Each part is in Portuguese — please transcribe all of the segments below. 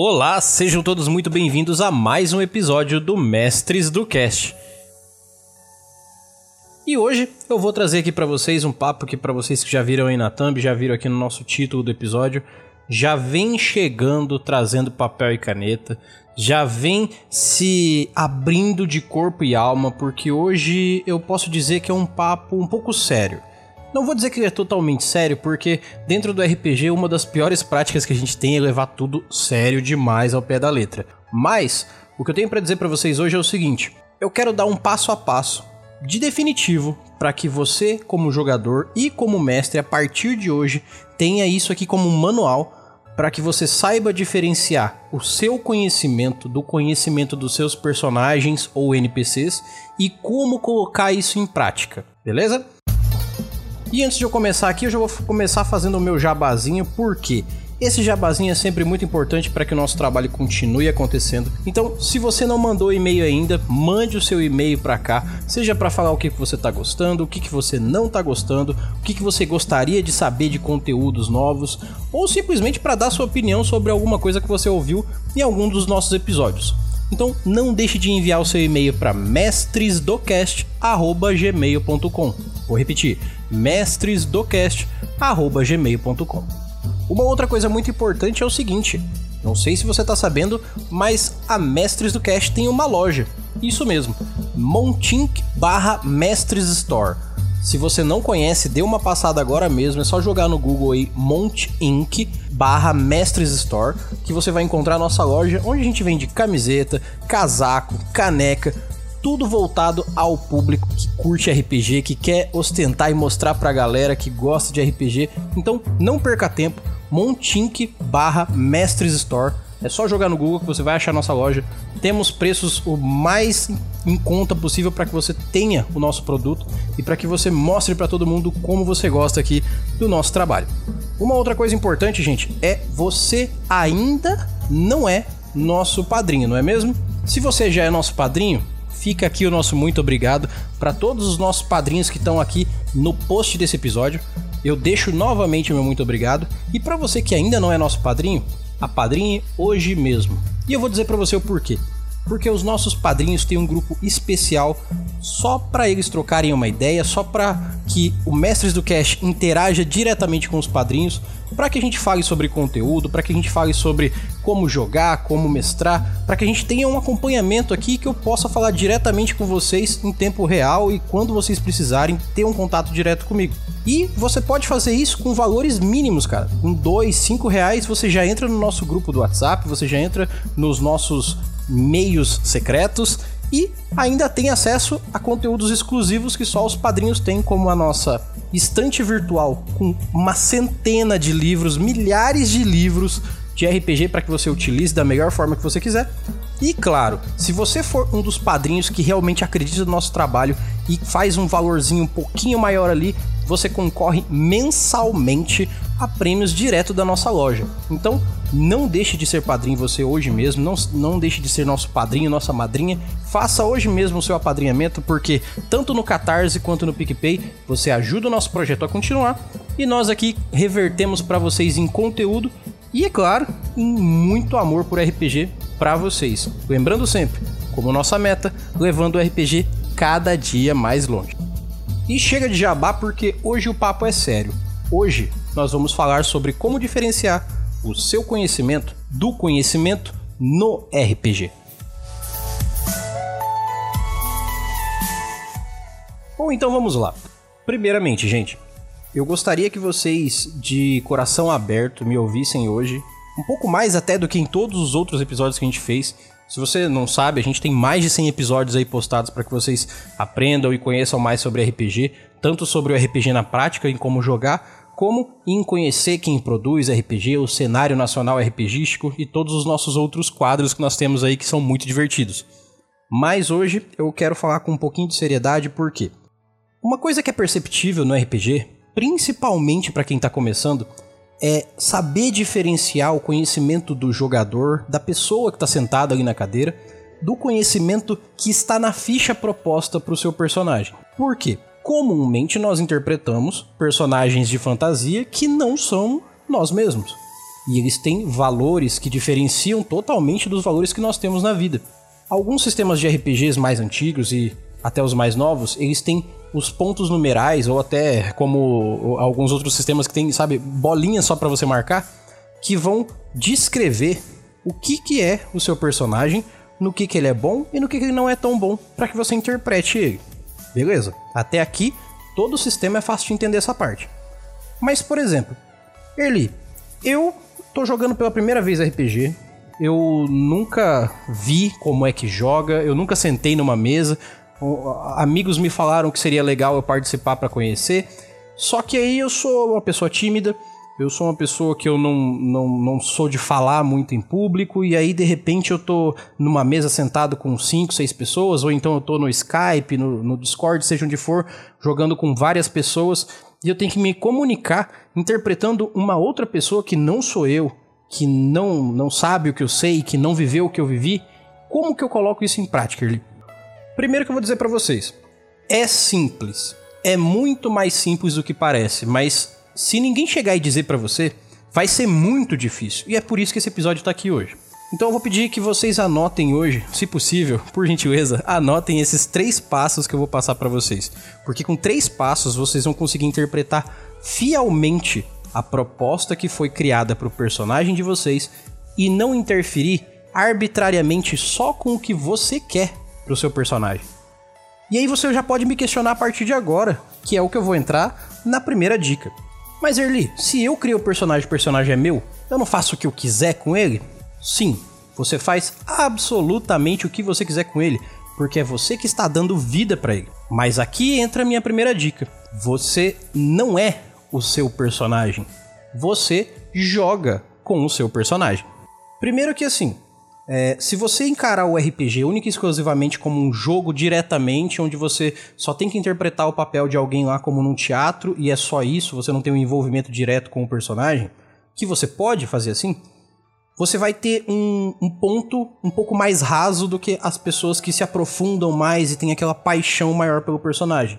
Olá, sejam todos muito bem-vindos a mais um episódio do Mestres do Cast. E hoje eu vou trazer aqui para vocês um papo que para vocês que já viram aí na thumb, já viram aqui no nosso título do episódio, já vem chegando trazendo papel e caneta, já vem se abrindo de corpo e alma, porque hoje eu posso dizer que é um papo um pouco sério. Não vou dizer que é totalmente sério, porque dentro do RPG uma das piores práticas que a gente tem é levar tudo sério demais ao pé da letra. Mas o que eu tenho para dizer para vocês hoje é o seguinte: eu quero dar um passo a passo de definitivo para que você, como jogador e como mestre, a partir de hoje, tenha isso aqui como um manual para que você saiba diferenciar o seu conhecimento do conhecimento dos seus personagens ou NPCs e como colocar isso em prática, beleza? E antes de eu começar aqui, eu já vou começar fazendo o meu jabazinho, porque esse jabazinho é sempre muito importante para que o nosso trabalho continue acontecendo. Então, se você não mandou e-mail ainda, mande o seu e-mail para cá, seja para falar o que você está gostando, o que você não está gostando, o que você gostaria de saber de conteúdos novos, ou simplesmente para dar sua opinião sobre alguma coisa que você ouviu em algum dos nossos episódios. Então não deixe de enviar o seu e-mail para mestresdocast@gmail.com. Vou repetir: mestresdocast@gmail.com. Uma outra coisa muito importante é o seguinte: não sei se você está sabendo, mas a Mestres do Cast tem uma loja. Isso mesmo, Montink barra Mestres Store. Se você não conhece, dê uma passada agora mesmo, é só jogar no Google aí Mont Inc barra Mestres Store, que você vai encontrar a nossa loja, onde a gente vende camiseta, casaco, caneca, tudo voltado ao público que curte RPG, que quer ostentar e mostrar pra galera que gosta de RPG. Então, não perca tempo, Montink barra Mestres Store é só jogar no Google que você vai achar nossa loja. Temos preços o mais em conta possível para que você tenha o nosso produto e para que você mostre para todo mundo como você gosta aqui do nosso trabalho. Uma outra coisa importante, gente, é você ainda não é nosso padrinho, não é mesmo? Se você já é nosso padrinho, fica aqui o nosso muito obrigado para todos os nossos padrinhos que estão aqui no post desse episódio. Eu deixo novamente o meu muito obrigado. E para você que ainda não é nosso padrinho, apadrinhe hoje mesmo. E eu vou dizer para você o porquê. Porque os nossos padrinhos têm um grupo especial só para eles trocarem uma ideia, só para que o Mestres do Cash interaja diretamente com os padrinhos, para que a gente fale sobre conteúdo, para que a gente fale sobre como jogar, como mestrar, para que a gente tenha um acompanhamento aqui que eu possa falar diretamente com vocês em tempo real e quando vocês precisarem ter um contato direto comigo. E você pode fazer isso com valores mínimos, cara. Com dois, cinco reais você já entra no nosso grupo do WhatsApp, você já entra nos nossos meios secretos e ainda tem acesso a conteúdos exclusivos que só os padrinhos têm, como a nossa estante virtual com uma centena de livros, milhares de livros de RPG para que você utilize da melhor forma que você quiser. E claro, se você for um dos padrinhos que realmente acredita no nosso trabalho e faz um valorzinho um pouquinho maior ali, você concorre mensalmente a prêmios direto da nossa loja. Então, não deixe de ser padrinho você hoje mesmo, não, não deixe de ser nosso padrinho, nossa madrinha. Faça hoje mesmo o seu apadrinhamento, porque tanto no Catarse quanto no PicPay você ajuda o nosso projeto a continuar e nós aqui revertemos para vocês em conteúdo e, é claro, em muito amor por RPG para vocês. Lembrando sempre, como nossa meta, levando o RPG cada dia mais longe. E chega de jabá porque hoje o papo é sério. Hoje nós vamos falar sobre como diferenciar o seu conhecimento do conhecimento no RPG. Bom, então vamos lá. Primeiramente, gente, eu gostaria que vocês, de coração aberto, me ouvissem hoje, um pouco mais até do que em todos os outros episódios que a gente fez, se você não sabe, a gente tem mais de 100 episódios aí postados para que vocês aprendam e conheçam mais sobre RPG, tanto sobre o RPG na prática, em como jogar, como em conhecer quem produz RPG, o cenário nacional RPGístico e todos os nossos outros quadros que nós temos aí que são muito divertidos. Mas hoje eu quero falar com um pouquinho de seriedade porque uma coisa que é perceptível no RPG, principalmente para quem está começando, é saber diferenciar o conhecimento do jogador, da pessoa que está sentada ali na cadeira, do conhecimento que está na ficha proposta para o seu personagem. Por quê? Comumente nós interpretamos personagens de fantasia que não são nós mesmos. E eles têm valores que diferenciam totalmente dos valores que nós temos na vida. Alguns sistemas de RPGs mais antigos e até os mais novos, eles têm os pontos numerais ou até como alguns outros sistemas que tem, sabe, bolinhas só para você marcar, que vão descrever o que que é o seu personagem, no que que ele é bom e no que que ele não é tão bom, para que você interprete ele. Beleza? Até aqui, todo o sistema é fácil de entender essa parte. Mas, por exemplo, Erli, eu tô jogando pela primeira vez RPG, eu nunca vi como é que joga, eu nunca sentei numa mesa, amigos me falaram que seria legal eu participar para conhecer. Só que aí eu sou uma pessoa tímida, eu sou uma pessoa que eu não, não, não sou de falar muito em público, e aí de repente eu tô numa mesa sentado com cinco, seis pessoas, ou então eu tô no Skype, no, no Discord, seja onde for, jogando com várias pessoas, e eu tenho que me comunicar interpretando uma outra pessoa que não sou eu, que não, não sabe o que eu sei, que não viveu o que eu vivi. Como que eu coloco isso em prática, Erli? Primeiro que eu vou dizer para vocês, é simples. É muito mais simples do que parece, mas se ninguém chegar e dizer para você, vai ser muito difícil. E é por isso que esse episódio tá aqui hoje. Então eu vou pedir que vocês anotem hoje, se possível, por gentileza, anotem esses três passos que eu vou passar para vocês. Porque com três passos vocês vão conseguir interpretar fielmente a proposta que foi criada para o personagem de vocês e não interferir arbitrariamente só com o que você quer pro seu personagem. E aí você já pode me questionar a partir de agora, que é o que eu vou entrar na primeira dica. Mas Erli, se eu crio o personagem, o personagem é meu, eu não faço o que eu quiser com ele? Sim, você faz absolutamente o que você quiser com ele, porque é você que está dando vida para ele. Mas aqui entra a minha primeira dica. Você não é o seu personagem. Você joga com o seu personagem. Primeiro que assim, é, se você encarar o RPG única e exclusivamente como um jogo diretamente, onde você só tem que interpretar o papel de alguém lá como num teatro e é só isso, você não tem um envolvimento direto com o personagem, que você pode fazer assim, você vai ter um, um ponto um pouco mais raso do que as pessoas que se aprofundam mais e têm aquela paixão maior pelo personagem.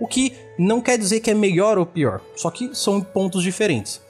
O que não quer dizer que é melhor ou pior, só que são pontos diferentes.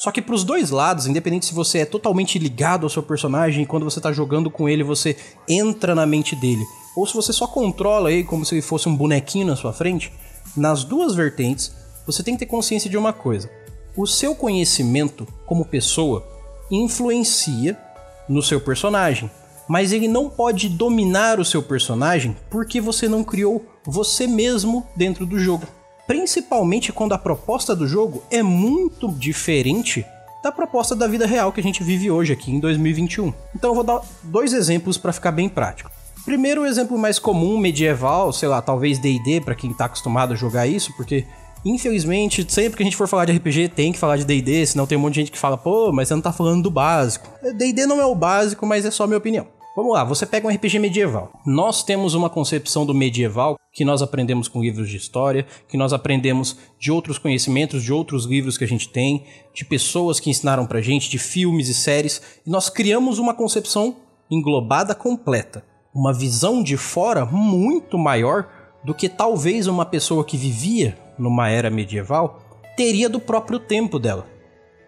Só que para os dois lados, independente se você é totalmente ligado ao seu personagem quando você está jogando com ele você entra na mente dele, ou se você só controla ele como se ele fosse um bonequinho na sua frente, nas duas vertentes você tem que ter consciência de uma coisa: o seu conhecimento como pessoa influencia no seu personagem, mas ele não pode dominar o seu personagem porque você não criou você mesmo dentro do jogo principalmente quando a proposta do jogo é muito diferente da proposta da vida real que a gente vive hoje aqui em 2021. Então eu vou dar dois exemplos para ficar bem prático. Primeiro, o exemplo mais comum, medieval, sei lá, talvez D&D para quem tá acostumado a jogar isso, porque infelizmente, sempre que a gente for falar de RPG, tem que falar de D&D, senão tem um monte de gente que fala, pô, mas você não tá falando do básico. D&D não é o básico, mas é só minha opinião. Vamos lá, você pega um RPG medieval. Nós temos uma concepção do medieval que nós aprendemos com livros de história, que nós aprendemos de outros conhecimentos, de outros livros que a gente tem, de pessoas que ensinaram pra gente, de filmes e séries, e nós criamos uma concepção englobada completa, uma visão de fora muito maior do que talvez uma pessoa que vivia numa era medieval teria do próprio tempo dela.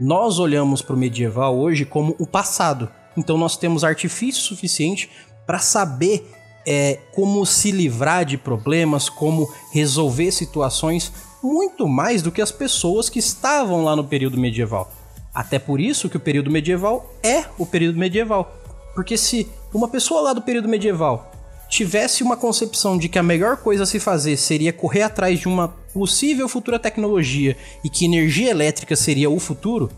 Nós olhamos para o medieval hoje como o passado, então nós temos artifício suficiente para saber é, como se livrar de problemas, como resolver situações muito mais do que as pessoas que estavam lá no período medieval. Até por isso que o período medieval é o período medieval. Porque se uma pessoa lá do período medieval tivesse uma concepção de que a melhor coisa a se fazer seria correr atrás de uma possível futura tecnologia e que energia elétrica seria o futuro,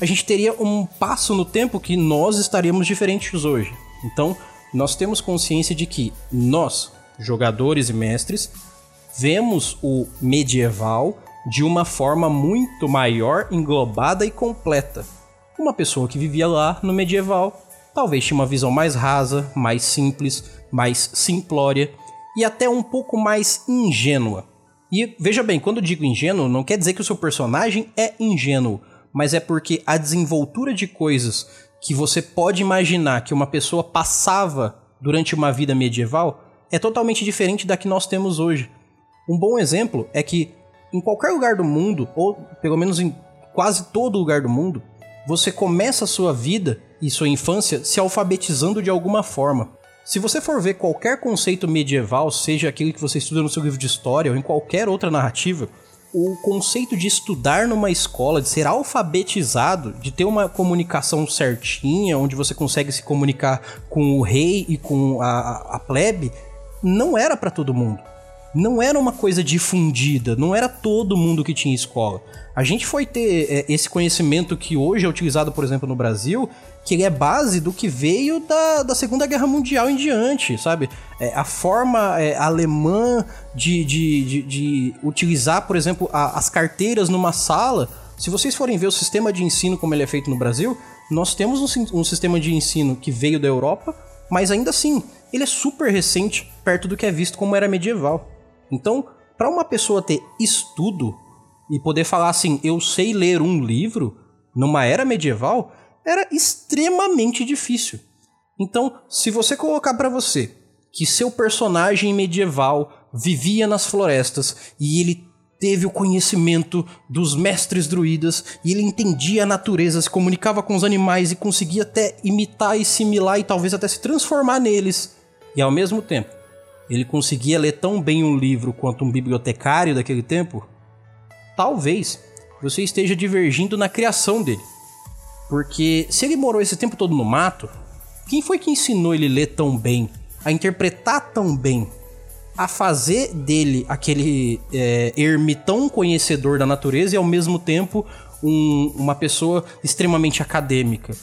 a gente teria um passo no tempo que nós estaríamos diferentes hoje. Então, nós temos consciência de que nós, jogadores e mestres, vemos o medieval de uma forma muito maior, englobada e completa. Uma pessoa que vivia lá no medieval talvez tinha uma visão mais rasa, mais simples, mais simplória e até um pouco mais ingênua. E veja bem, quando digo ingênuo, não quer dizer que o seu personagem é ingênuo mas é porque a desenvoltura de coisas que você pode imaginar que uma pessoa passava durante uma vida medieval é totalmente diferente da que nós temos hoje. Um bom exemplo é que em qualquer lugar do mundo, ou pelo menos em quase todo lugar do mundo, você começa a sua vida e sua infância se alfabetizando de alguma forma. Se você for ver qualquer conceito medieval, seja aquele que você estuda no seu livro de história ou em qualquer outra narrativa, o conceito de estudar numa escola, de ser alfabetizado, de ter uma comunicação certinha, onde você consegue se comunicar com o rei e com a, a plebe, não era para todo mundo. Não era uma coisa difundida, não era todo mundo que tinha escola. A gente foi ter é, esse conhecimento que hoje é utilizado, por exemplo, no Brasil, que ele é base do que veio da, da Segunda Guerra Mundial em diante, sabe? É, a forma é, alemã de, de, de, de, utilizar, por exemplo, a, as carteiras numa sala. Se vocês forem ver o sistema de ensino como ele é feito no Brasil, nós temos um, um sistema de ensino que veio da Europa, mas ainda assim, ele é super recente perto do que é visto como era medieval. Então, para uma pessoa ter estudo e poder falar assim, eu sei ler um livro numa era medieval, era extremamente difícil. Então, se você colocar para você que seu personagem medieval vivia nas florestas e ele teve o conhecimento dos mestres druidas e ele entendia a natureza, se comunicava com os animais e conseguia até imitar e similar e talvez até se transformar neles. E ao mesmo tempo, ele conseguia ler tão bem um livro quanto um bibliotecário daquele tempo, talvez você esteja divergindo na criação dele. Porque se ele morou esse tempo todo no mato, quem foi que ensinou ele a ler tão bem, a interpretar tão bem, a fazer dele aquele é, ermitão conhecedor da natureza e ao mesmo tempo um, uma pessoa extremamente acadêmica?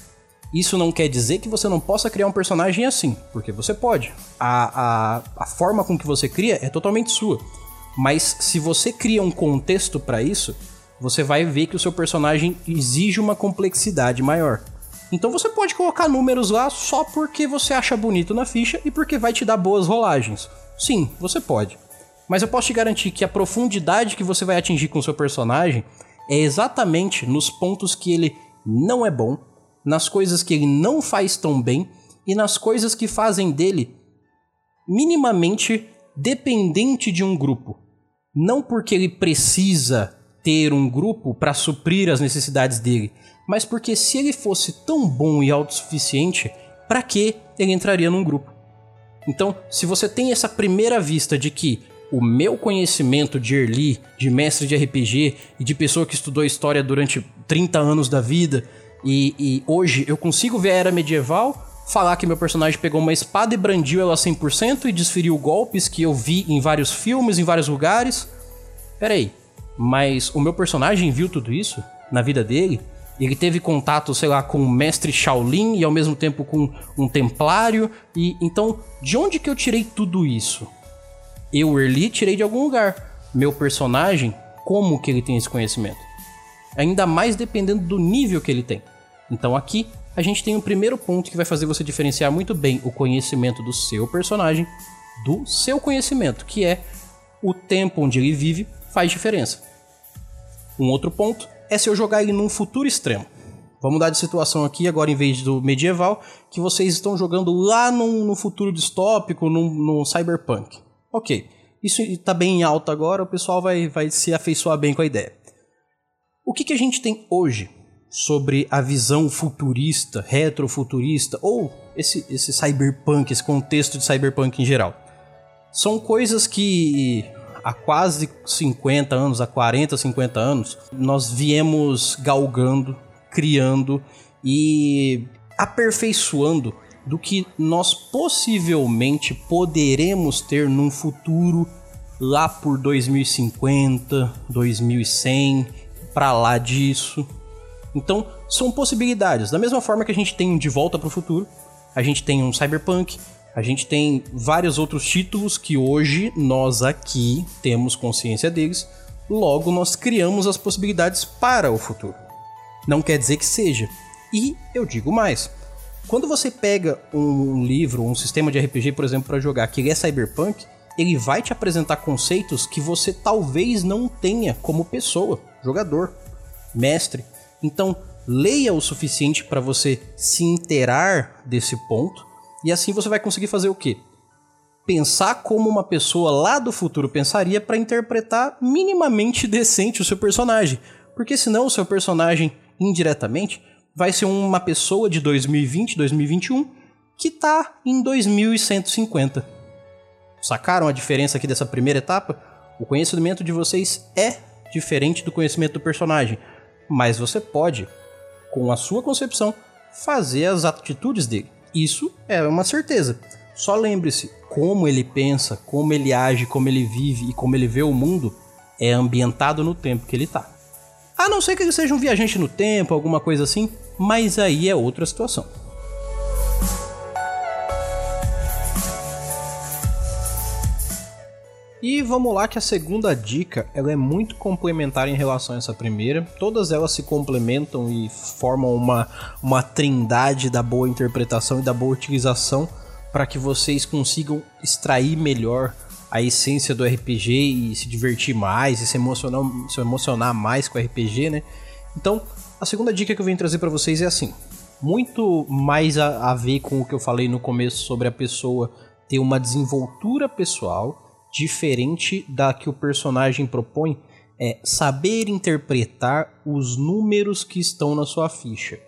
Isso não quer dizer que você não possa criar um personagem assim, porque você pode. A, a, a forma com que você cria é totalmente sua. Mas se você cria um contexto para isso, você vai ver que o seu personagem exige uma complexidade maior. Então você pode colocar números lá só porque você acha bonito na ficha e porque vai te dar boas rolagens. Sim, você pode. Mas eu posso te garantir que a profundidade que você vai atingir com o seu personagem é exatamente nos pontos que ele não é bom, nas coisas que ele não faz tão bem e nas coisas que fazem dele minimamente dependente de um grupo. Não porque ele precisa ter um grupo para suprir as necessidades dele, mas porque se ele fosse tão bom e autossuficiente, para que ele entraria num grupo? Então, se você tem essa primeira vista de que o meu conhecimento de Early, de mestre de RPG e de pessoa que estudou história durante 30 anos da vida, e, e hoje eu consigo ver a era medieval, falar que meu personagem pegou uma espada e brandiu ela 100% e desferiu golpes que eu vi em vários filmes, em vários lugares. Peraí, mas o meu personagem viu tudo isso na vida dele. Ele teve contato, sei lá, com o mestre Shaolin e ao mesmo tempo com um templário. E então, de onde que eu tirei tudo isso? Eu, Erli, tirei de algum lugar. Meu personagem, como que ele tem esse conhecimento? Ainda mais dependendo do nível que ele tem. Então aqui a gente tem um primeiro ponto que vai fazer você diferenciar muito bem o conhecimento do seu personagem do seu conhecimento, que é o tempo onde ele vive faz diferença. Um outro ponto é se eu jogar ele num futuro extremo. Vamos mudar de situação aqui, agora em vez do medieval, que vocês estão jogando lá no futuro distópico, no cyberpunk. Ok, isso está bem em alta agora, o pessoal vai, vai se afeiçoar bem com a ideia. O que, que a gente tem hoje sobre a visão futurista, retrofuturista, ou esse, esse cyberpunk, esse contexto de cyberpunk em geral? São coisas que há quase 50 anos, há 40, 50 anos, nós viemos galgando, criando e aperfeiçoando do que nós possivelmente poderemos ter num futuro lá por 2050, 2100, para lá disso. Então, são possibilidades. Da mesma forma que a gente tem um De Volta para o Futuro, a gente tem um Cyberpunk, a gente tem vários outros títulos que hoje nós aqui temos consciência deles, logo nós criamos as possibilidades para o futuro. Não quer dizer que seja. E eu digo mais. Quando você pega um livro, um sistema de RPG, por exemplo, para jogar, que é cyberpunk, ele vai te apresentar conceitos que você talvez não tenha como pessoa, jogador, mestre. Então, leia o suficiente para você se inteirar desse ponto e assim você vai conseguir fazer o quê? Pensar como uma pessoa lá do futuro pensaria para interpretar minimamente decente o seu personagem. Porque senão o seu personagem, indiretamente, vai ser uma pessoa de 2020, 2021 que tá em 2150. Sacaram a diferença aqui dessa primeira etapa? O conhecimento de vocês é diferente do conhecimento do personagem, mas você pode, com a sua concepção, fazer as atitudes dele. Isso é uma certeza. Só lembre-se, como ele pensa, como ele age, como ele vive e como ele vê o mundo é ambientado no tempo que ele tá. A não ser que ele seja um viajante no tempo, alguma coisa assim, mas aí é outra situação. E vamos lá que a segunda dica, ela é muito complementar em relação a essa primeira. Todas elas se complementam e formam uma, uma trindade da boa interpretação e da boa utilização para que vocês consigam extrair melhor a essência do RPG e se divertir mais e se emocionar, se emocionar mais com o RPG, né? Então, a segunda dica que eu venho trazer para vocês é assim: muito mais a, a ver com o que eu falei no começo sobre a pessoa ter uma desenvoltura pessoal diferente da que o personagem propõe é saber interpretar os números que estão na sua ficha.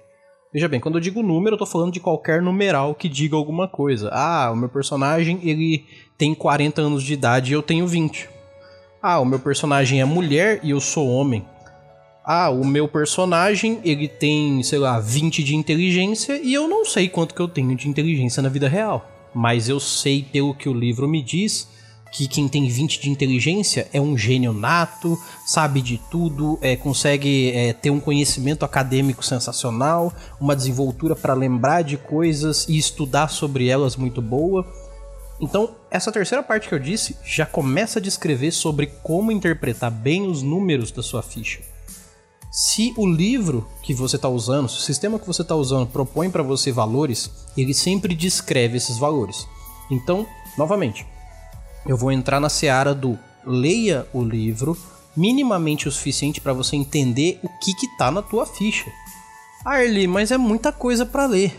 Veja bem, quando eu digo número, eu tô falando de qualquer numeral que diga alguma coisa. Ah, o meu personagem ele tem 40 anos de idade e eu tenho 20. Ah, o meu personagem é mulher e eu sou homem. Ah, o meu personagem ele tem, sei lá, 20 de inteligência e eu não sei quanto que eu tenho de inteligência na vida real. Mas eu sei pelo que o livro me diz que quem tem 20 de inteligência é um gênio nato, sabe de tudo, é, consegue é, ter um conhecimento acadêmico sensacional, uma desenvoltura para lembrar de coisas e estudar sobre elas muito boa. Então, essa terceira parte que eu disse já começa a descrever sobre como interpretar bem os números da sua ficha. Se o livro que você está usando, se o sistema que você está usando propõe para você valores, ele sempre descreve esses valores. Então, novamente, eu vou entrar na seara do leia o livro minimamente o suficiente para você entender o que que tá na tua ficha. Arlie, mas é muita coisa para ler.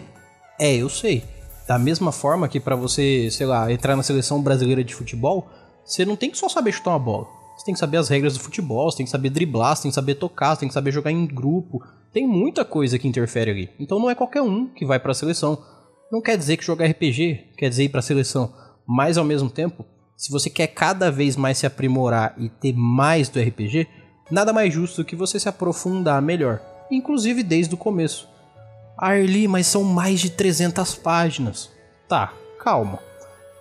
É, eu sei. Da mesma forma que para você, sei lá, entrar na seleção brasileira de futebol, você não tem que só saber chutar uma bola. Você tem que saber as regras do futebol, você tem que saber driblar, você tem que saber tocar, você tem que saber jogar em grupo. Tem muita coisa que interfere ali. Então não é qualquer um que vai para a seleção. Não quer dizer que jogar RPG quer dizer ir para a seleção, mas ao mesmo tempo se você quer cada vez mais se aprimorar e ter mais do RPG, nada mais justo que você se aprofundar melhor, inclusive desde o começo. Arli, mas são mais de 300 páginas. Tá, calma.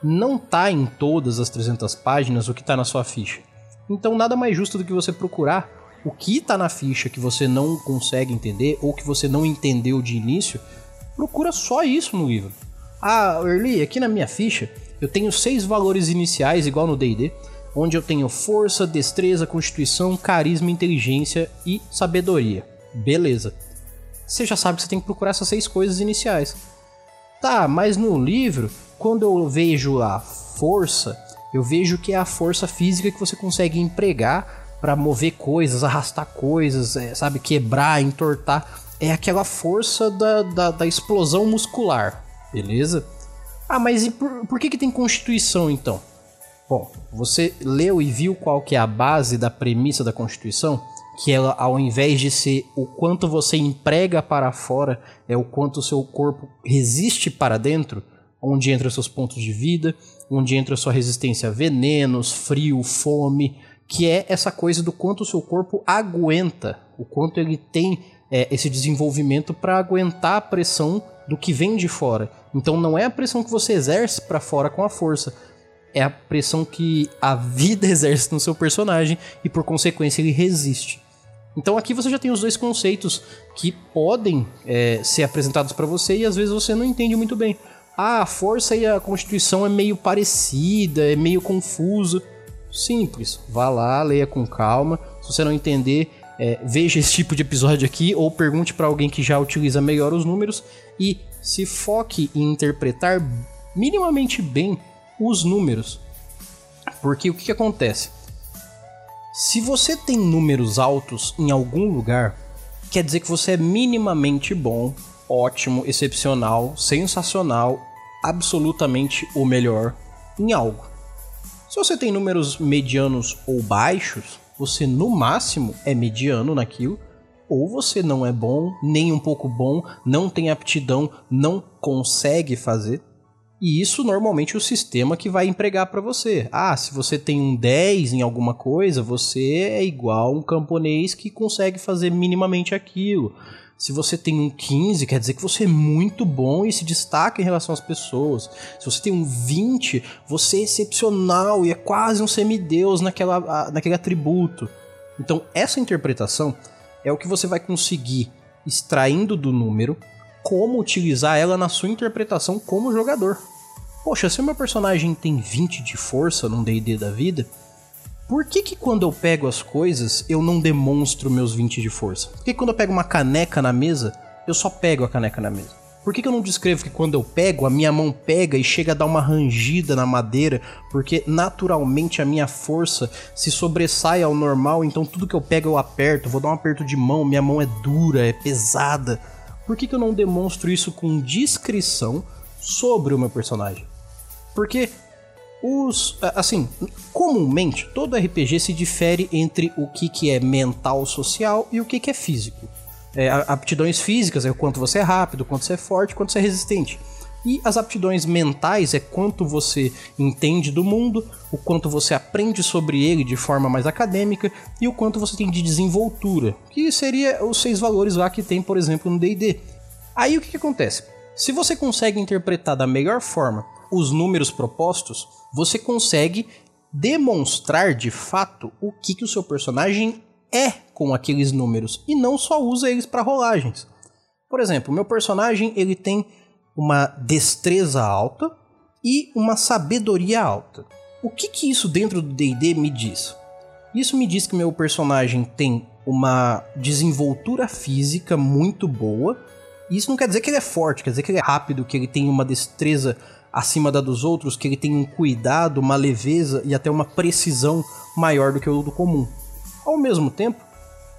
Não tá em todas as 300 páginas o que tá na sua ficha. Então nada mais justo do que você procurar o que tá na ficha que você não consegue entender ou que você não entendeu de início. Procura só isso no livro. Ah, Early, aqui na minha ficha eu tenho seis valores iniciais, igual no DD, onde eu tenho força, destreza, constituição, carisma, inteligência e sabedoria. Beleza. Você já sabe que você tem que procurar essas seis coisas iniciais. Tá, mas no livro, quando eu vejo a força, eu vejo que é a força física que você consegue empregar para mover coisas, arrastar coisas, é, sabe, quebrar, entortar. É aquela força da, da, da explosão muscular, beleza? Ah, mas por, por que, que tem Constituição então? Bom, você leu e viu qual que é a base da premissa da Constituição? Que ela, ao invés de ser o quanto você emprega para fora, é o quanto o seu corpo resiste para dentro, onde entra seus pontos de vida, onde entra sua resistência a venenos, frio, fome, que é essa coisa do quanto o seu corpo aguenta, o quanto ele tem é, esse desenvolvimento para aguentar a pressão do que vem de fora. Então não é a pressão que você exerce para fora com a força, é a pressão que a vida exerce no seu personagem e por consequência ele resiste. Então aqui você já tem os dois conceitos que podem é, ser apresentados para você e às vezes você não entende muito bem. Ah, a força e a constituição é meio parecida, é meio confuso. Simples, vá lá, leia com calma. Se você não entender, é, veja esse tipo de episódio aqui ou pergunte para alguém que já utiliza melhor os números e se foque em interpretar minimamente bem os números. Porque o que, que acontece? Se você tem números altos em algum lugar, quer dizer que você é minimamente bom, ótimo, excepcional, sensacional, absolutamente o melhor em algo. Se você tem números medianos ou baixos, você no máximo é mediano naquilo ou você não é bom, nem um pouco bom, não tem aptidão, não consegue fazer. E isso normalmente é o sistema que vai empregar para você. Ah, se você tem um 10 em alguma coisa, você é igual um camponês que consegue fazer minimamente aquilo. Se você tem um 15, quer dizer que você é muito bom e se destaca em relação às pessoas. Se você tem um 20, você é excepcional e é quase um semideus naquela, naquele atributo. Então, essa interpretação é o que você vai conseguir extraindo do número como utilizar ela na sua interpretação como jogador. Poxa, se o meu personagem tem 20 de força num D&D da vida, por que que quando eu pego as coisas eu não demonstro meus 20 de força? Por que quando eu pego uma caneca na mesa, eu só pego a caneca na mesa? Por que, que eu não descrevo que quando eu pego, a minha mão pega e chega a dar uma rangida na madeira? Porque naturalmente a minha força se sobressai ao normal, então tudo que eu pego eu aperto, vou dar um aperto de mão, minha mão é dura, é pesada. Por que, que eu não demonstro isso com discrição sobre o meu personagem? Porque os. Assim, comumente, todo RPG se difere entre o que, que é mental social e o que, que é físico. É, aptidões físicas é o quanto você é rápido, o quanto você é forte, o quanto você é resistente. E as aptidões mentais é quanto você entende do mundo, o quanto você aprende sobre ele de forma mais acadêmica e o quanto você tem de desenvoltura, que seria os seis valores lá que tem, por exemplo, no D&D. Aí o que, que acontece? Se você consegue interpretar da melhor forma os números propostos, você consegue demonstrar de fato o que, que o seu personagem é com aqueles números e não só usa eles para rolagens. Por exemplo, meu personagem ele tem uma destreza alta e uma sabedoria alta. O que, que isso dentro do D&D me diz? Isso me diz que meu personagem tem uma desenvoltura física muito boa. Isso não quer dizer que ele é forte, quer dizer que ele é rápido, que ele tem uma destreza acima da dos outros, que ele tem um cuidado, uma leveza e até uma precisão maior do que o do comum. Ao mesmo tempo,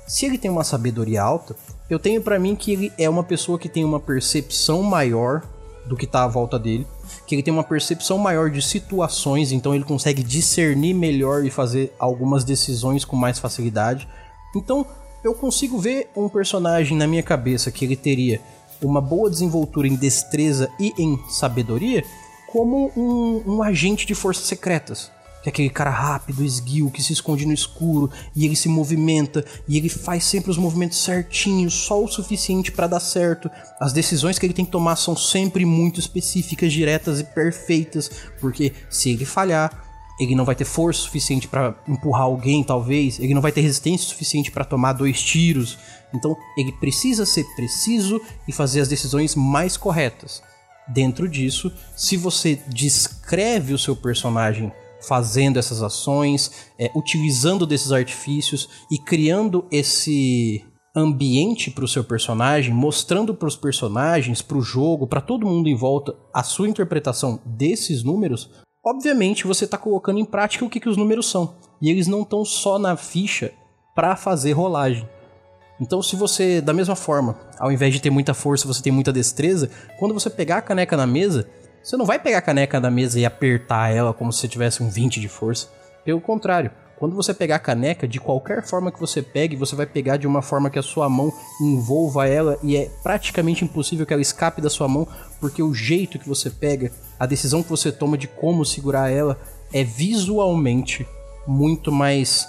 se ele tem uma sabedoria alta, eu tenho para mim que ele é uma pessoa que tem uma percepção maior do que está à volta dele, que ele tem uma percepção maior de situações, então ele consegue discernir melhor e fazer algumas decisões com mais facilidade. Então, eu consigo ver um personagem na minha cabeça que ele teria uma boa desenvoltura em destreza e em sabedoria como um, um agente de forças secretas que é aquele cara rápido, esguio, que se esconde no escuro e ele se movimenta e ele faz sempre os movimentos certinhos, só o suficiente para dar certo. As decisões que ele tem que tomar são sempre muito específicas, diretas e perfeitas, porque se ele falhar, ele não vai ter força suficiente para empurrar alguém, talvez, ele não vai ter resistência suficiente para tomar dois tiros. Então, ele precisa ser preciso e fazer as decisões mais corretas. Dentro disso, se você descreve o seu personagem fazendo essas ações, é, utilizando desses artifícios e criando esse ambiente para o seu personagem, mostrando para os personagens, para o jogo, para todo mundo em volta a sua interpretação desses números, obviamente você está colocando em prática o que, que os números são. E eles não estão só na ficha para fazer rolagem. Então, se você, da mesma forma, ao invés de ter muita força, você tem muita destreza, quando você pegar a caneca na mesa, você não vai pegar a caneca da mesa e apertar ela como se você tivesse um 20 de força. Pelo contrário, quando você pegar a caneca, de qualquer forma que você pegue, você vai pegar de uma forma que a sua mão envolva ela e é praticamente impossível que ela escape da sua mão, porque o jeito que você pega, a decisão que você toma de como segurar ela é visualmente muito mais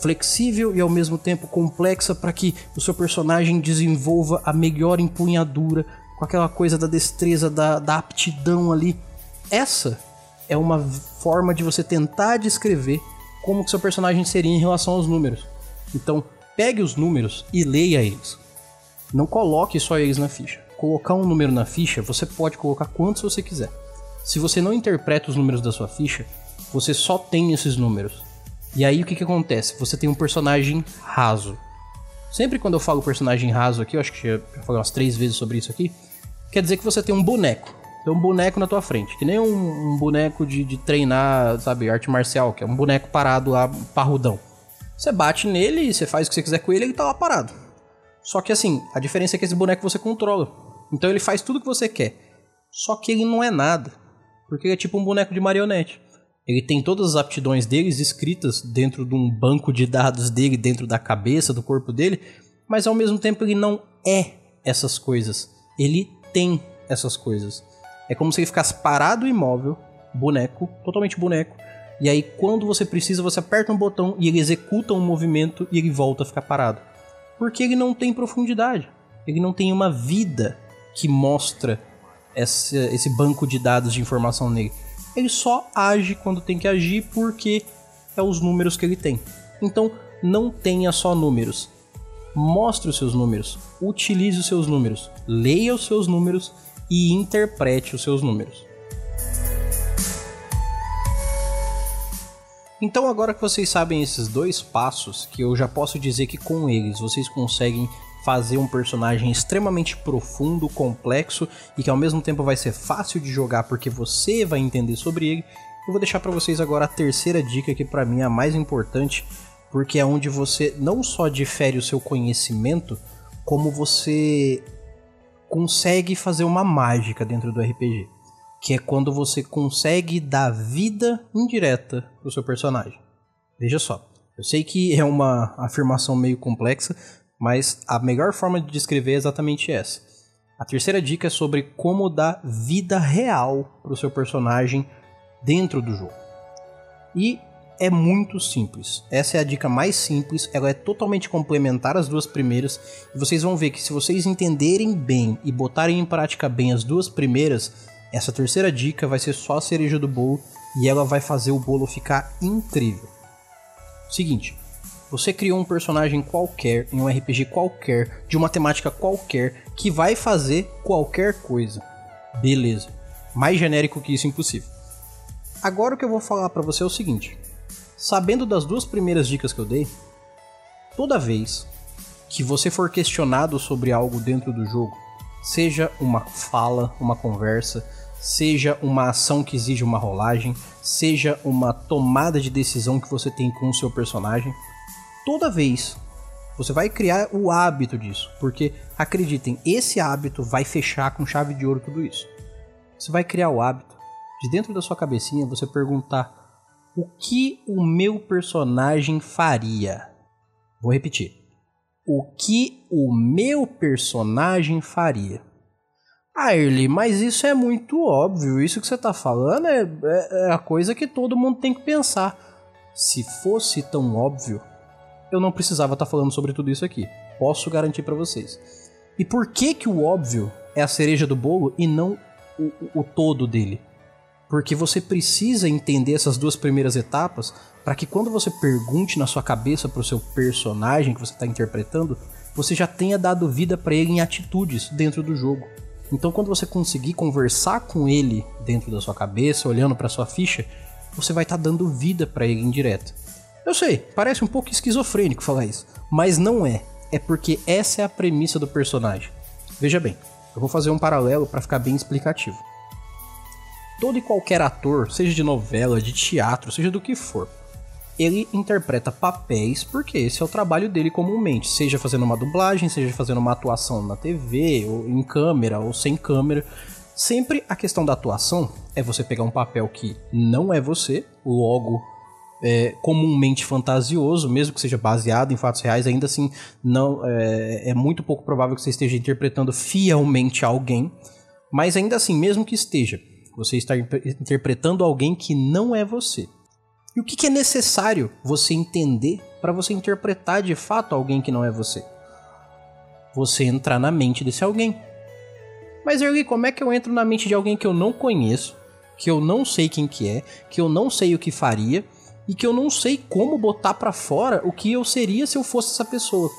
flexível e ao mesmo tempo complexa para que o seu personagem desenvolva a melhor empunhadura, com aquela coisa da destreza, da, da aptidão ali. Essa é uma forma de você tentar descrever como que seu personagem seria em relação aos números. Então, pegue os números e leia eles. Não coloque só eles na ficha. Colocar um número na ficha, você pode colocar quantos você quiser. Se você não interpreta os números da sua ficha, você só tem esses números. E aí o que, que acontece? Você tem um personagem raso. Sempre quando eu falo personagem raso aqui, eu acho que já falei umas três vezes sobre isso aqui, quer dizer que você tem um boneco. Tem um boneco na tua frente, que nem um, um boneco de, de, treinar, sabe, arte marcial, que é um boneco parado lá, parrudão. Você bate nele você faz o que você quiser com ele, ele tá lá parado. Só que assim, a diferença é que esse boneco você controla. Então ele faz tudo o que você quer. Só que ele não é nada. Porque ele é tipo um boneco de marionete. Ele tem todas as aptidões deles escritas dentro de um banco de dados dele, dentro da cabeça, do corpo dele, mas ao mesmo tempo ele não é essas coisas. Ele tem essas coisas. É como se ele ficasse parado imóvel, boneco, totalmente boneco, e aí quando você precisa, você aperta um botão e ele executa um movimento e ele volta a ficar parado. Porque ele não tem profundidade. Ele não tem uma vida que mostra esse, esse banco de dados de informação nele. Ele só age quando tem que agir porque é os números que ele tem. Então, não tenha só números. Mostre os seus números, utilize os seus números, leia os seus números e interprete os seus números. Então, agora que vocês sabem esses dois passos, que eu já posso dizer que com eles vocês conseguem fazer um personagem extremamente profundo, complexo e que ao mesmo tempo vai ser fácil de jogar porque você vai entender sobre ele. Eu vou deixar para vocês agora a terceira dica que para mim é a mais importante, porque é onde você não só difere o seu conhecimento, como você consegue fazer uma mágica dentro do RPG, que é quando você consegue dar vida indireta pro seu personagem. Veja só, eu sei que é uma afirmação meio complexa, mas a melhor forma de descrever é exatamente essa. A terceira dica é sobre como dar vida real para o seu personagem dentro do jogo. E é muito simples. Essa é a dica mais simples, ela é totalmente complementar às duas primeiras, e vocês vão ver que se vocês entenderem bem e botarem em prática bem as duas primeiras, essa terceira dica vai ser só a cereja do bolo e ela vai fazer o bolo ficar incrível. Seguinte, você criou um personagem qualquer, em um RPG qualquer, de uma temática qualquer, que vai fazer qualquer coisa. Beleza. Mais genérico que isso, impossível. Agora o que eu vou falar para você é o seguinte: sabendo das duas primeiras dicas que eu dei, toda vez que você for questionado sobre algo dentro do jogo, seja uma fala, uma conversa, seja uma ação que exige uma rolagem, seja uma tomada de decisão que você tem com o seu personagem, toda vez você vai criar o hábito disso, porque acreditem, esse hábito vai fechar com chave de ouro tudo isso. Você vai criar o hábito de dentro da sua cabecinha você perguntar o que o meu personagem faria. Vou repetir. O que o meu personagem faria. Ah, Early, mas isso é muito óbvio. Isso que você está falando é, é, é a coisa que todo mundo tem que pensar. Se fosse tão óbvio, eu não precisava estar tá falando sobre tudo isso aqui. Posso garantir para vocês. E por que que o óbvio é a cereja do bolo e não o, o, o todo dele? Porque você precisa entender essas duas primeiras etapas para que quando você pergunte na sua cabeça para o seu personagem que você está interpretando, você já tenha dado vida para ele em atitudes dentro do jogo. Então, quando você conseguir conversar com ele dentro da sua cabeça, olhando para sua ficha, você vai estar tá dando vida para ele em direto. Eu sei, parece um pouco esquizofrênico falar isso, mas não é. É porque essa é a premissa do personagem. Veja bem, eu vou fazer um paralelo para ficar bem explicativo. Todo e qualquer ator, seja de novela, de teatro, seja do que for, ele interpreta papéis porque esse é o trabalho dele comumente, seja fazendo uma dublagem, seja fazendo uma atuação na TV, ou em câmera, ou sem câmera. Sempre a questão da atuação é você pegar um papel que não é você, logo é, comumente fantasioso, mesmo que seja baseado em fatos reais, ainda assim não é, é muito pouco provável que você esteja interpretando fielmente alguém. Mas ainda assim, mesmo que esteja, você está interpretando alguém que não é você. E o que, que é necessário você entender para você interpretar de fato alguém que não é você? Você entrar na mente desse alguém. Mas Erli, como é que eu entro na mente de alguém que eu não conheço, que eu não sei quem que é, que eu não sei o que faria e que eu não sei como botar para fora o que eu seria se eu fosse essa pessoa.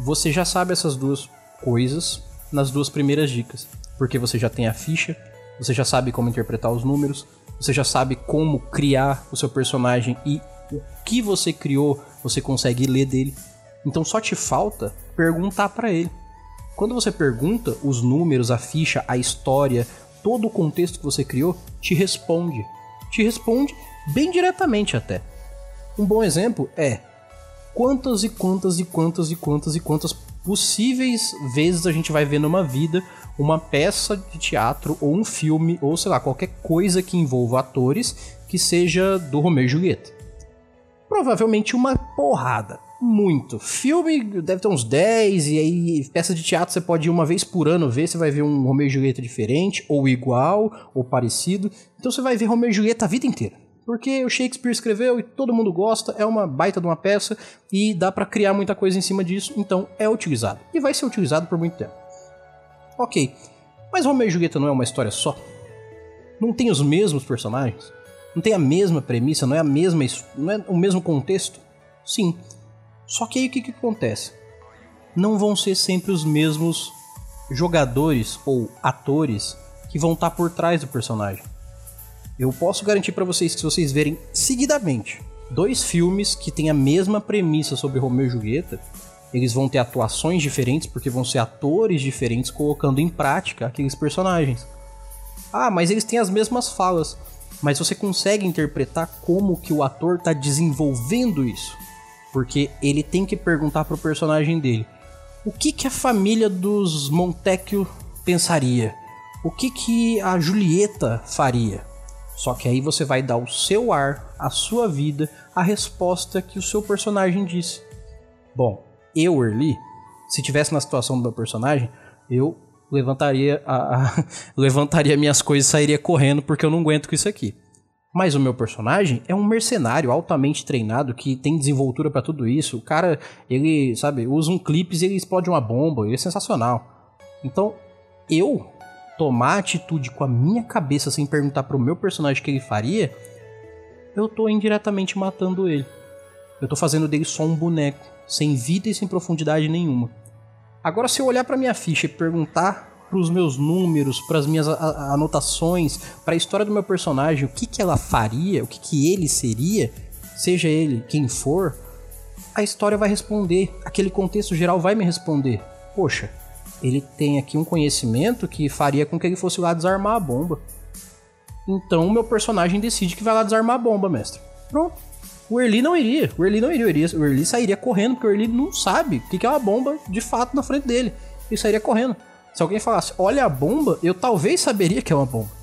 Você já sabe essas duas coisas nas duas primeiras dicas, porque você já tem a ficha, você já sabe como interpretar os números, você já sabe como criar o seu personagem e o que você criou, você consegue ler dele. Então só te falta perguntar para ele. Quando você pergunta, os números, a ficha, a história, todo o contexto que você criou te responde. Te responde bem diretamente até. Um bom exemplo é quantas e quantas e quantas e quantas e quantas possíveis vezes a gente vai ver numa vida uma peça de teatro ou um filme ou sei lá, qualquer coisa que envolva atores que seja do Romeu e Julieta. Provavelmente uma porrada. Muito. Filme deve ter uns 10, e aí peça de teatro você pode ir uma vez por ano ver, você vai ver um Romeu e Julieta diferente, ou igual, ou parecido. Então você vai ver Romeu e Julieta a vida inteira. Porque o Shakespeare escreveu e todo mundo gosta, é uma baita de uma peça e dá para criar muita coisa em cima disso, então é utilizado. E vai ser utilizado por muito tempo. Ok, mas Romeu e Julieta não é uma história só? Não tem os mesmos personagens? Não tem a mesma premissa? Não é a mesma, não é o mesmo contexto? Sim, só que aí o que, que acontece? Não vão ser sempre os mesmos jogadores ou atores que vão estar tá por trás do personagem. Eu posso garantir para vocês que se vocês verem seguidamente dois filmes que têm a mesma premissa sobre Romeu e Julieta, eles vão ter atuações diferentes porque vão ser atores diferentes colocando em prática aqueles personagens. Ah, mas eles têm as mesmas falas, mas você consegue interpretar como que o ator está desenvolvendo isso. Porque ele tem que perguntar pro personagem dele: o que que a família dos Montecchio pensaria? O que que a Julieta faria? Só que aí você vai dar o seu ar, a sua vida, a resposta que o seu personagem disse. Bom, eu, Erli, se tivesse na situação do meu personagem, eu levantaria a, a levantaria minhas coisas e sairia correndo porque eu não aguento com isso aqui. Mas o meu personagem é um mercenário altamente treinado que tem desenvoltura para tudo isso. O cara, ele, sabe, usa um clipe e ele explode uma bomba, ele é sensacional. Então, eu tomar atitude com a minha cabeça sem perguntar pro meu personagem o que ele faria, eu tô indiretamente matando ele. Eu tô fazendo dele só um boneco, sem vida e sem profundidade nenhuma. Agora, se eu olhar para minha ficha e perguntar para os meus números, para as minhas anotações, para a história do meu personagem, o que, que ela faria, o que, que ele seria, seja ele quem for, a história vai responder, aquele contexto geral vai me responder. Poxa, ele tem aqui um conhecimento que faria com que ele fosse lá desarmar a bomba. Então o meu personagem decide que vai lá desarmar a bomba, mestre. Pronto. O Erli não iria. O Erli não iria. O Erli sairia correndo, porque o Erli não sabe o que é uma bomba de fato na frente dele. Ele sairia correndo. Se alguém falasse, olha a bomba, eu talvez saberia que é uma bomba.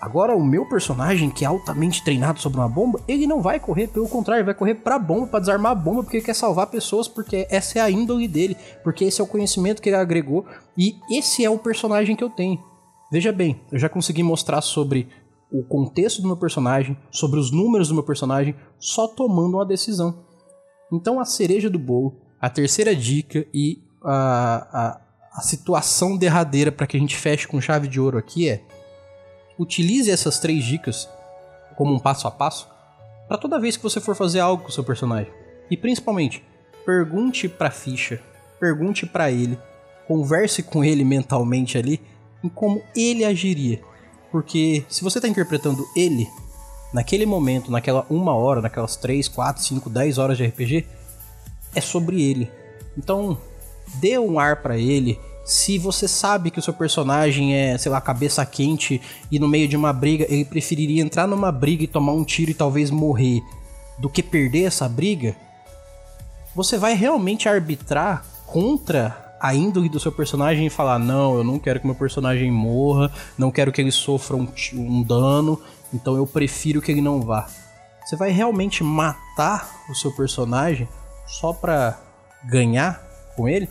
Agora, o meu personagem, que é altamente treinado sobre uma bomba, ele não vai correr, pelo contrário, vai correr pra bomba, para desarmar a bomba, porque ele quer salvar pessoas, porque essa é a índole dele, porque esse é o conhecimento que ele agregou, e esse é o personagem que eu tenho. Veja bem, eu já consegui mostrar sobre o contexto do meu personagem, sobre os números do meu personagem, só tomando uma decisão. Então, a cereja do bolo, a terceira dica e a, a a situação derradeira para que a gente feche com chave de ouro aqui é: utilize essas três dicas como um passo a passo para toda vez que você for fazer algo com o seu personagem. E principalmente, pergunte para ficha, pergunte para ele, converse com ele mentalmente ali em como ele agiria. Porque se você está interpretando ele naquele momento, naquela uma hora, naquelas 3, 4, 5, 10 horas de RPG, é sobre ele. Então, dê um ar para ele. Se você sabe que o seu personagem é, sei lá, cabeça quente e no meio de uma briga ele preferiria entrar numa briga e tomar um tiro e talvez morrer do que perder essa briga, você vai realmente arbitrar contra a índole do seu personagem e falar: não, eu não quero que meu personagem morra, não quero que ele sofra um, um dano, então eu prefiro que ele não vá. Você vai realmente matar o seu personagem só pra ganhar com ele?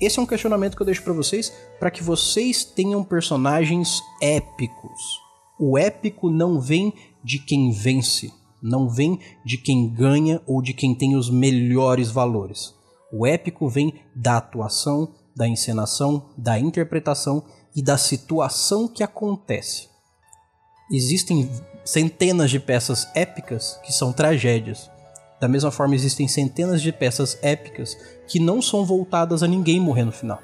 Esse é um questionamento que eu deixo para vocês para que vocês tenham personagens épicos. O épico não vem de quem vence, não vem de quem ganha ou de quem tem os melhores valores. O épico vem da atuação, da encenação, da interpretação e da situação que acontece. Existem centenas de peças épicas que são tragédias. Da mesma forma, existem centenas de peças épicas que não são voltadas a ninguém morrer no final.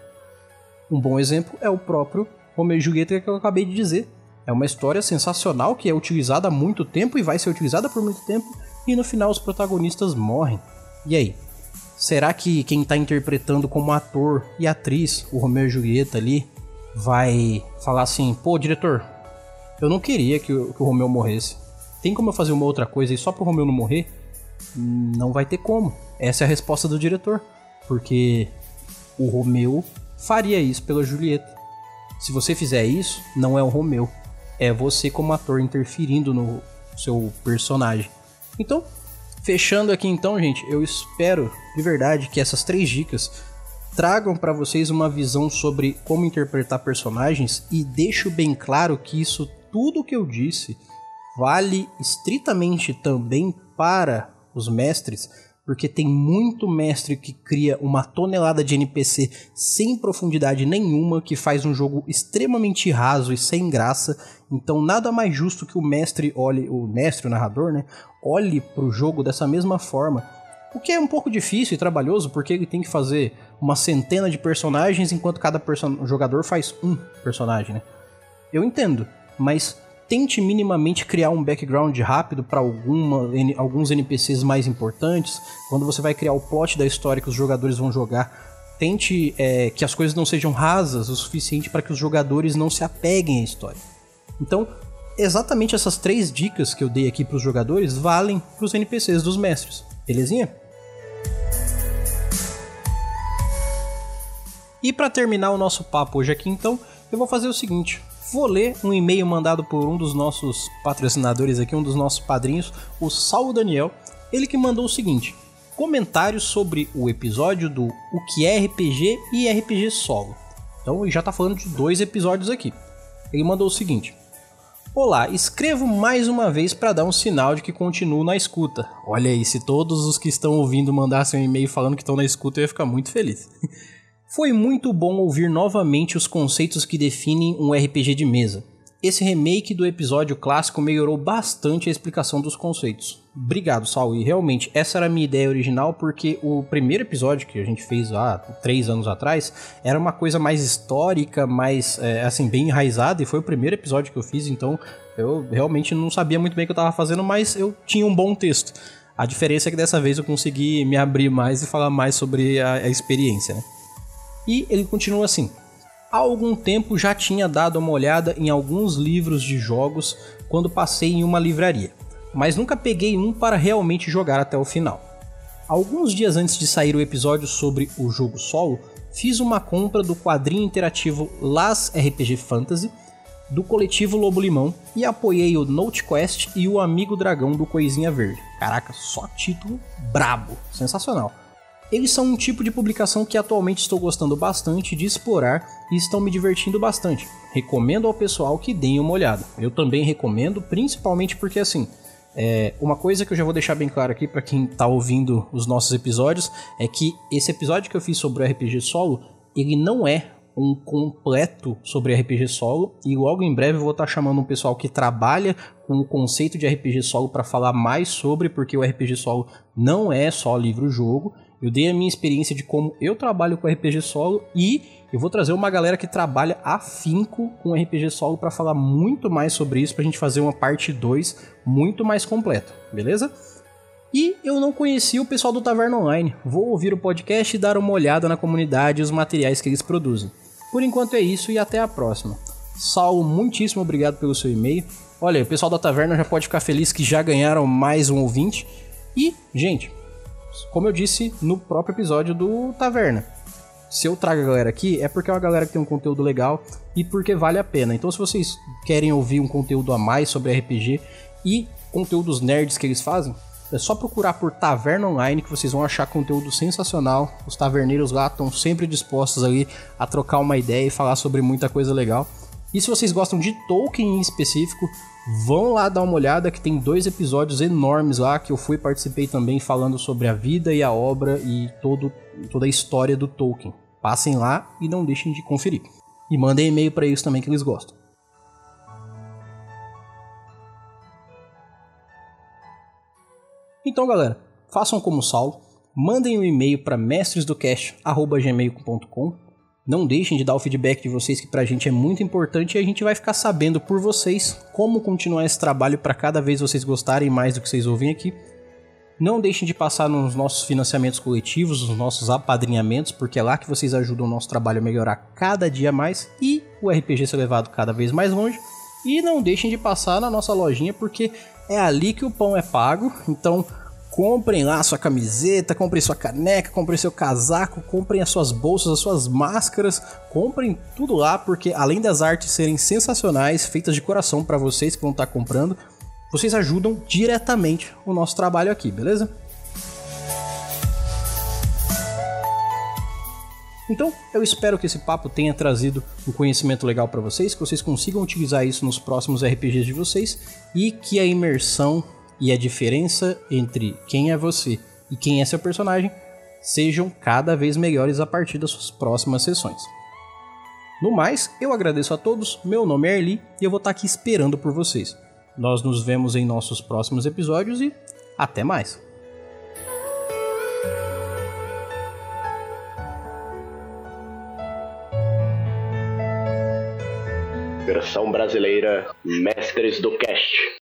Um bom exemplo é o próprio Romeo e Julieta que eu acabei de dizer. É uma história sensacional que é utilizada há muito tempo e vai ser utilizada por muito tempo, e no final os protagonistas morrem. E aí? Será que quem está interpretando como ator e atriz o Romeo e Julieta ali vai falar assim: pô, diretor, eu não queria que o, que o Romeu morresse. Tem como eu fazer uma outra coisa e só pro Romeu não morrer? Não vai ter como. Essa é a resposta do diretor. Porque o Romeu faria isso pela Julieta. Se você fizer isso, não é o Romeu. É você como ator interferindo no seu personagem. Então, Fechando aqui então, gente, eu espero de verdade que essas três dicas tragam para vocês uma visão sobre como interpretar personagens e deixo bem claro que isso tudo que eu disse vale estritamente também para os mestres, porque tem muito mestre que cria uma tonelada de NPC sem profundidade nenhuma, que faz um jogo extremamente raso e sem graça. Então nada mais justo que o mestre olhe, o mestre, o narrador, né, olhe para o jogo dessa mesma forma. O que é um pouco difícil e trabalhoso, porque ele tem que fazer uma centena de personagens enquanto cada jogador faz um personagem, né? Eu entendo, mas tente minimamente criar um background rápido para alguns NPCs mais importantes. Quando você vai criar o plot da história que os jogadores vão jogar, tente é, que as coisas não sejam rasas o suficiente para que os jogadores não se apeguem à história. Então, exatamente essas três dicas que eu dei aqui para os jogadores valem para os NPCs dos mestres, belezinha? E para terminar o nosso papo hoje aqui, então, eu vou fazer o seguinte: Vou ler um e-mail mandado por um dos nossos patrocinadores aqui, um dos nossos padrinhos, o Saulo Daniel. Ele que mandou o seguinte: comentários sobre o episódio do O que é RPG e RPG solo. Então já está falando de dois episódios aqui. Ele mandou o seguinte: Olá, escrevo mais uma vez para dar um sinal de que continuo na escuta. Olha aí, se todos os que estão ouvindo mandassem um e-mail falando que estão na escuta, eu ia ficar muito feliz. Foi muito bom ouvir novamente os conceitos que definem um RPG de mesa. Esse remake do episódio clássico melhorou bastante a explicação dos conceitos. Obrigado, Saul. E realmente, essa era a minha ideia original, porque o primeiro episódio que a gente fez há três anos atrás era uma coisa mais histórica, mais, é, assim, bem enraizada, e foi o primeiro episódio que eu fiz, então eu realmente não sabia muito bem o que eu estava fazendo, mas eu tinha um bom texto. A diferença é que dessa vez eu consegui me abrir mais e falar mais sobre a, a experiência, né? E ele continua assim: Há algum tempo já tinha dado uma olhada em alguns livros de jogos quando passei em uma livraria, mas nunca peguei um para realmente jogar até o final. Alguns dias antes de sair o episódio sobre o jogo solo, fiz uma compra do quadrinho interativo Las RPG Fantasy do coletivo Lobo Limão e apoiei o Note Quest e o Amigo Dragão do Coisinha Verde. Caraca, só título brabo, sensacional. Eles são um tipo de publicação que atualmente estou gostando bastante de explorar e estão me divertindo bastante. Recomendo ao pessoal que deem uma olhada. Eu também recomendo, principalmente porque assim, é, uma coisa que eu já vou deixar bem claro aqui para quem está ouvindo os nossos episódios é que esse episódio que eu fiz sobre o RPG solo, ele não é um completo sobre RPG solo e logo em breve eu vou estar tá chamando um pessoal que trabalha com o conceito de RPG solo para falar mais sobre, porque o RPG solo não é só livro-jogo, eu dei a minha experiência de como eu trabalho com RPG solo e eu vou trazer uma galera que trabalha afinco com RPG solo para falar muito mais sobre isso, para a gente fazer uma parte 2 muito mais completa, beleza? E eu não conhecia o pessoal do Taverna Online. Vou ouvir o podcast e dar uma olhada na comunidade e os materiais que eles produzem. Por enquanto é isso e até a próxima. Saulo, muitíssimo obrigado pelo seu e-mail. Olha, o pessoal da Taverna já pode ficar feliz que já ganharam mais um ouvinte. E, gente, como eu disse no próprio episódio do Taverna. Se eu trago a galera aqui, é porque é uma galera que tem um conteúdo legal e porque vale a pena. Então, se vocês querem ouvir um conteúdo a mais sobre RPG e conteúdos nerds que eles fazem, é só procurar por Taverna Online que vocês vão achar conteúdo sensacional. Os taverneiros lá estão sempre dispostos ali a trocar uma ideia e falar sobre muita coisa legal. E se vocês gostam de Tolkien em específico, Vão lá dar uma olhada que tem dois episódios enormes lá que eu fui participei também falando sobre a vida e a obra e todo, toda a história do Tolkien. Passem lá e não deixem de conferir. E mandem e-mail para eles também que eles gostam. Então, galera, façam como Saulo, mandem um e-mail para mestresdocast@gmail.com não deixem de dar o feedback de vocês, que pra gente é muito importante e a gente vai ficar sabendo por vocês como continuar esse trabalho para cada vez vocês gostarem mais do que vocês ouvem aqui. Não deixem de passar nos nossos financiamentos coletivos, nos nossos apadrinhamentos, porque é lá que vocês ajudam o nosso trabalho a melhorar cada dia mais e o RPG ser levado cada vez mais longe. E não deixem de passar na nossa lojinha, porque é ali que o pão é pago. Então, Comprem lá sua camiseta, comprem sua caneca, comprem seu casaco, comprem as suas bolsas, as suas máscaras, comprem tudo lá, porque além das artes serem sensacionais, feitas de coração para vocês que vão estar tá comprando, Vocês ajudam diretamente o nosso trabalho aqui, beleza? Então, eu espero que esse papo tenha trazido um conhecimento legal para vocês, que vocês consigam utilizar isso nos próximos RPGs de vocês e que a imersão e a diferença entre quem é você e quem é seu personagem sejam cada vez melhores a partir das suas próximas sessões. No mais, eu agradeço a todos, meu nome é Erli e eu vou estar aqui esperando por vocês. Nós nos vemos em nossos próximos episódios e até mais! Versão brasileira Mestres do Cast.